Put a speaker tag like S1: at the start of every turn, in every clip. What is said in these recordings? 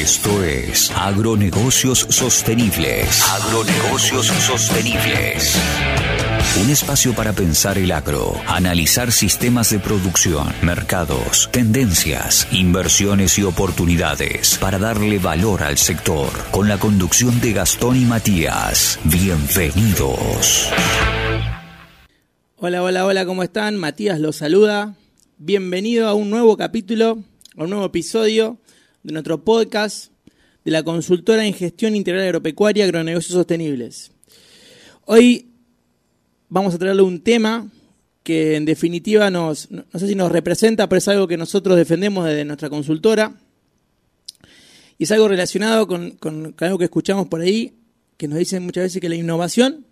S1: Esto es Agronegocios Sostenibles. Agronegocios Sostenibles. Un espacio para pensar el agro, analizar sistemas de producción, mercados, tendencias, inversiones y oportunidades para darle valor al sector. Con la conducción de Gastón y Matías. Bienvenidos.
S2: Hola, hola, hola, ¿cómo están? Matías los saluda. Bienvenido a un nuevo capítulo, a un nuevo episodio de nuestro podcast de la consultora en gestión integral agropecuaria Agronegocios Sostenibles. Hoy vamos a traerle un tema que en definitiva nos, no sé si nos representa, pero es algo que nosotros defendemos desde nuestra consultora. Y es algo relacionado con, con, algo que escuchamos por ahí, que nos dicen muchas veces que la innovación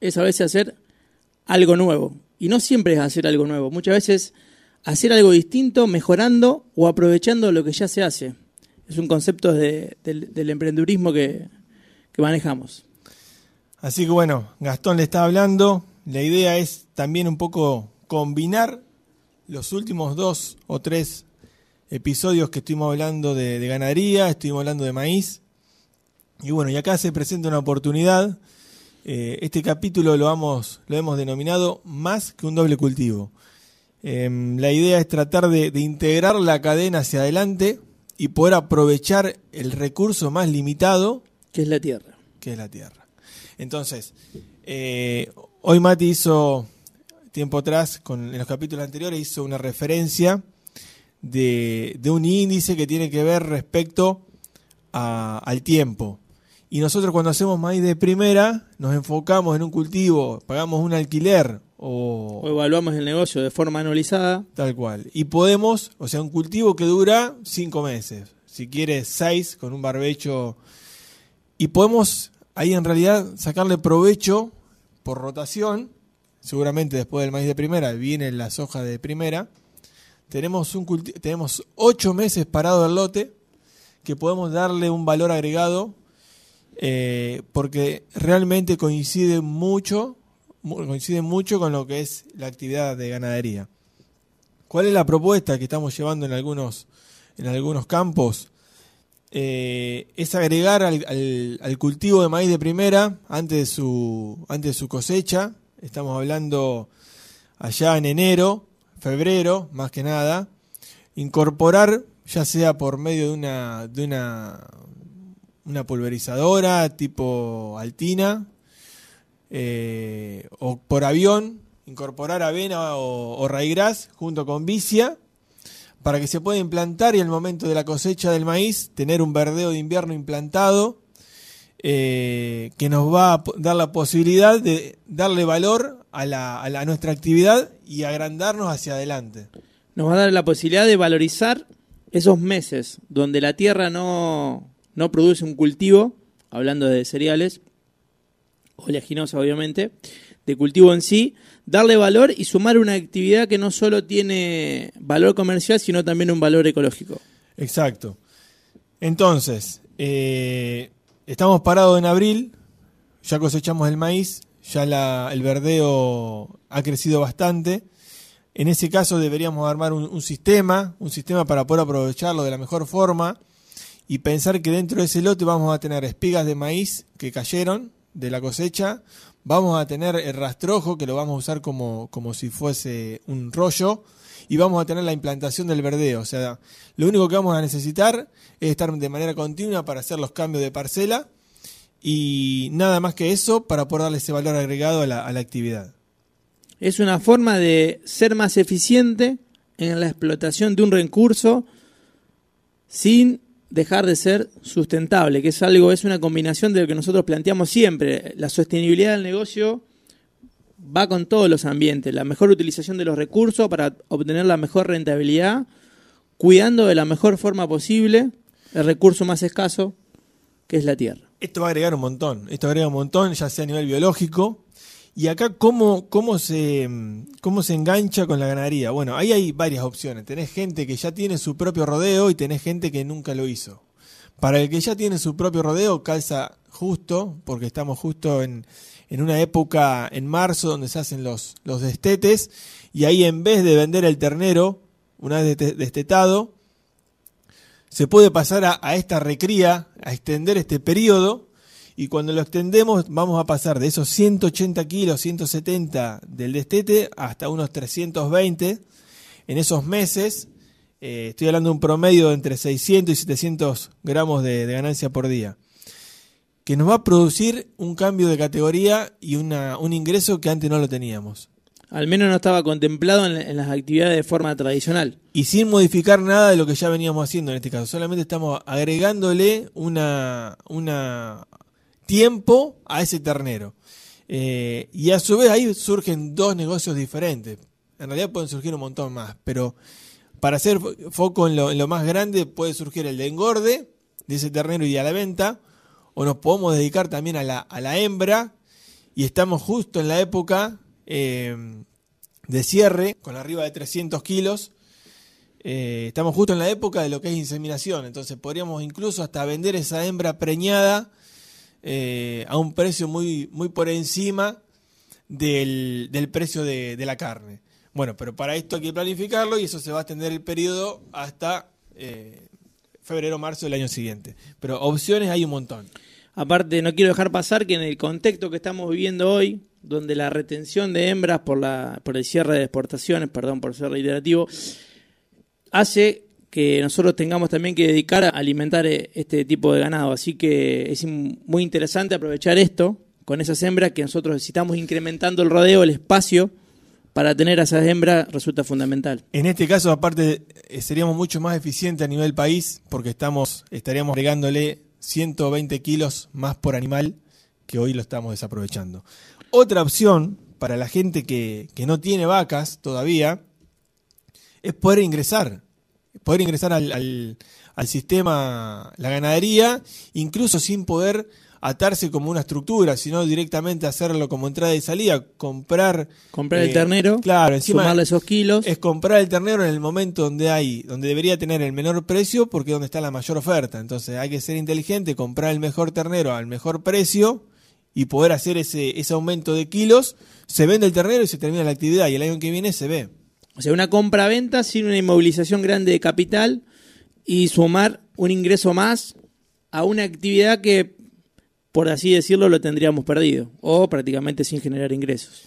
S2: es a veces hacer algo nuevo. Y no siempre es hacer algo nuevo. Muchas veces hacer algo distinto, mejorando o aprovechando lo que ya se hace. Es un concepto de, del, del, emprendedurismo que, manejamos.
S3: Así que bueno, Gastón le está hablando, la idea es también un poco combinar los últimos dos o tres episodios que estuvimos hablando de, de, ganadería, estuvimos hablando de maíz. Y bueno, y acá se presenta una oportunidad. Eh, este capítulo lo, hemos denominado más que un doble cultivo. Eh, la idea es tratar de, integrar la cadena hacia adelante y poder aprovechar el recurso más limitado.
S2: Que es la tierra.
S3: Que es la tierra. Entonces, eh, Hoy Mati hizo, tiempo atrás, con, en los capítulos anteriores, hizo una referencia de, de un índice que tiene que ver respecto a, al tiempo. Y nosotros cuando hacemos maíz de primera, nos enfocamos en un cultivo, pagamos un alquiler o,
S2: o, evaluamos el negocio de forma anualizada.
S3: Tal cual. Y podemos, o sea, un cultivo que dura cinco meses, si quieres seis con un barbecho. Y podemos ahí en realidad sacarle provecho por rotación, seguramente después del maíz de primera vienen las hojas de primera, tenemos, un tenemos ocho meses parado el lote que podemos darle un valor agregado eh, porque realmente coincide mucho, coincide mucho con lo que es la actividad de ganadería. ¿Cuál es la propuesta que estamos llevando en algunos, en algunos campos? eh, es agregar al, al, cultivo de maíz de primera antes de su, antes de su cosecha. Estamos hablando allá en enero, febrero, más que nada. Incorporar, ya sea por medio de una, de una, una pulverizadora tipo altina eh, o por avión, incorporar avena o, o raigras junto con vicia para que se pueda implantar y al momento de la cosecha del maíz tener un verdeo de invierno implantado eh, que nos va a dar la posibilidad de darle valor a, a, la, a, nuestra actividad y agrandarnos hacia adelante.
S2: Nos va a dar la posibilidad de valorizar esos meses donde la tierra no, no produce un cultivo, hablando de cereales, oleaginosa obviamente, de cultivo en sí, darle valor y sumar una actividad que no solo tiene valor comercial, sino también un valor ecológico.
S3: Exacto. Entonces, eh, estamos parados en abril, ya cosechamos el maíz, ya el verdeo ha crecido bastante. En ese caso deberíamos armar un, sistema, un sistema para poder aprovecharlo de la mejor forma y pensar que dentro de ese lote vamos a tener espigas de maíz que cayeron de la cosecha, vamos a tener el rastrojo que lo vamos a usar como, como si fuese un rollo y vamos a tener la implantación del verdeo. O sea, lo único que vamos a necesitar es estar de manera continua para hacer los cambios de parcela y nada más que eso para poder darle ese valor agregado a la, a la actividad.
S2: Es una forma de ser más eficiente en la explotación de un recurso sin dejar de ser sustentable, que es algo, es una combinación de lo que nosotros planteamos siempre. La sostenibilidad del negocio va con todos los ambientes, la mejor utilización de los recursos para obtener la mejor rentabilidad, cuidando de la mejor forma posible el recurso más escaso, que es la tierra.
S3: Esto va a agregar un montón, esto agrega un montón, ya sea a nivel biológico, y acá, ¿cómo, cómo, se, ¿cómo se engancha con la ganadería? Bueno, ahí hay varias opciones. Tenés gente que ya tiene su propio rodeo y tenés gente que nunca lo hizo. Para el que ya tiene su propio rodeo, calza justo, porque estamos justo en, en una época en marzo donde se hacen los, los destetes, y ahí en vez de vender el ternero, una vez destetado, se puede pasar a, a esta recría, a extender este periodo, y cuando lo extendemos vamos a pasar de esos 180 kilos, 170 del destete hasta unos 320 en esos meses. eh, estoy hablando de un promedio de entre 600 y 700 gramos de, de ganancia por día. Que nos va a producir un cambio de categoría y una, un ingreso que antes no lo teníamos.
S2: Al menos no estaba contemplado en, en las actividades de forma tradicional.
S3: Y sin modificar nada de lo que ya veníamos haciendo en este caso. Solamente estamos agregándole una, una tiempo a ese ternero. Eh, y a su vez ahí surgen dos negocios diferentes. En realidad pueden surgir un montón más, pero para hacer fo- foco en lo, más grande puede surgir el de engorde de ese ternero y a la venta, o nos podemos dedicar también a la, hembra, y estamos justo en la época eh, de cierre, con arriba de 300 kilos, eh, estamos justo en la época de lo que es inseminación, entonces podríamos incluso hasta vender esa hembra preñada eh, a un precio muy, muy por encima del, del precio de, de la carne. Bueno, pero para esto hay que planificarlo y eso se va a extender el periodo hasta eh, febrero, marzo del año siguiente. Pero opciones hay un montón.
S2: Aparte, no quiero dejar pasar que en el contexto que estamos viviendo hoy, donde la retención de hembras por, la, por el cierre de exportaciones, perdón por ser reiterativo, hace que nosotros tengamos también que dedicar a alimentar eh, este tipo de ganado. Así que es muy interesante aprovechar esto con esas hembras que nosotros necesitamos incrementando el rodeo, el espacio para tener a esas hembras resulta fundamental.
S3: En este caso, aparte, eh, seríamos mucho más eficientes a nivel país porque estamos estaríamos agregándole 120 kilos más por animal que hoy lo estamos desaprovechando. Otra opción para la gente que, que no tiene vacas todavía es poder ingresar, poder ingresar al, al- al sistema, la ganadería, incluso sin poder atarse como una estructura, sino directamente hacerlo como entrada y salida, comprar...
S2: Comprar el
S3: eh,
S2: ternero,
S3: claro, encima
S2: sumarle esos kilos.
S3: es comprar el ternero en el momento donde hay, donde debería tener el menor precio, porque es donde está la mayor oferta. Entonces hay que ser inteligente, comprar el mejor ternero al mejor precio y poder hacer ese, ese aumento de kilos. Se vende el ternero y se termina la actividad y el año que viene se ve.
S2: O sea, una compra-venta sin una inmovilización grande de capital y sumar un ingreso más a una actividad que, por así decirlo, lo tendríamos perdido o prácticamente sin generar ingresos.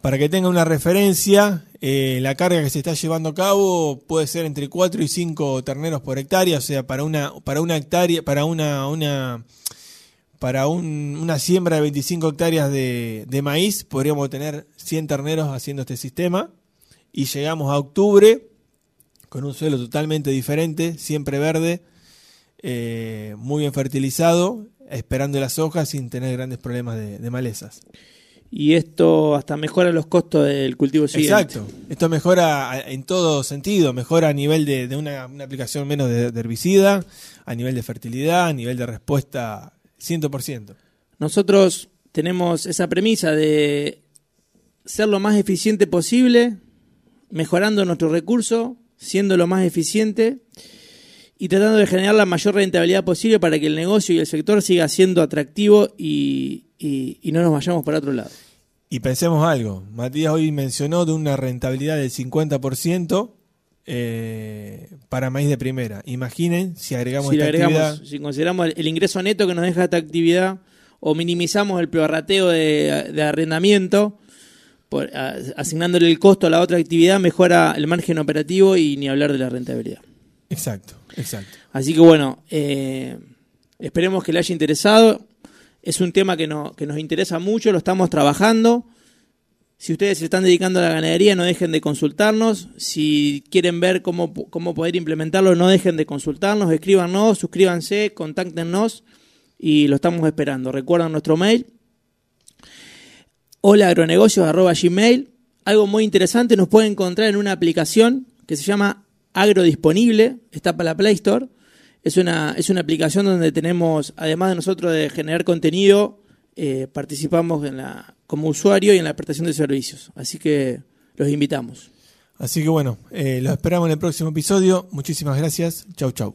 S3: Para que tenga una referencia, eh, la carga que se está llevando a cabo puede ser entre 4 y 5 terneros por hectárea, o sea, para una, para una hectárea, para una, una para un- una siembra de 25 hectáreas de, de maíz, podríamos tener 100 terneros haciendo este sistema. Y llegamos a octubre con un suelo totalmente diferente, siempre verde, eh, muy bien fertilizado, esperando las hojas sin tener grandes problemas de, de malezas.
S2: Y esto hasta mejora los costos del cultivo siguiente.
S3: Exacto. Esto mejora en todo sentido, mejora a nivel de, de una, una aplicación menos de, de herbicida, a nivel de fertilidad, a nivel de respuesta 100%.
S2: Nosotros tenemos esa premisa de ser lo más eficiente posible, mejorando nuestro recurso, siendo lo más eficiente y tratando de generar la mayor rentabilidad posible para que el negocio y el sector siga siendo atractivo y, y- y no nos vayamos para otro lado.
S3: Y pensemos algo, Matías hoy mencionó de una rentabilidad del 50% eh, para maíz de primera. Imaginen si agregamos
S2: Si,
S3: esta
S2: agregamos,
S3: actividad.
S2: si consideramos el, el ingreso neto que nos deja esta actividad o minimizamos el prorrateo de, de arrendamiento, por- a- asignándole el costo a la otra actividad, mejora el margen operativo y ni hablar de la rentabilidad.
S3: Exacto, exacto.
S2: Así que bueno, eh, esperemos que le haya interesado. Es un tema que, no- que nos interesa mucho, lo estamos trabajando. Si ustedes se están dedicando a la ganadería, no dejen de consultarnos. Si quieren ver cómo, cómo poder implementarlo, no dejen de consultarnos. Escríbanos, suscríbanse, contáctenos y lo estamos esperando. Recuerden nuestro mail. Hola agronegocios.gmail. Algo muy interesante, nos pueden encontrar en una aplicación que se llama Agrodisponible, está para la Play Store. Es una, es una aplicación donde tenemos, además de nosotros de generar contenido, eh, participamos en la, como usuario y en la prestación de servicios. Así que los invitamos.
S3: Así que bueno, eh, los esperamos en el próximo episodio. Muchísimas gracias. Chau, chau.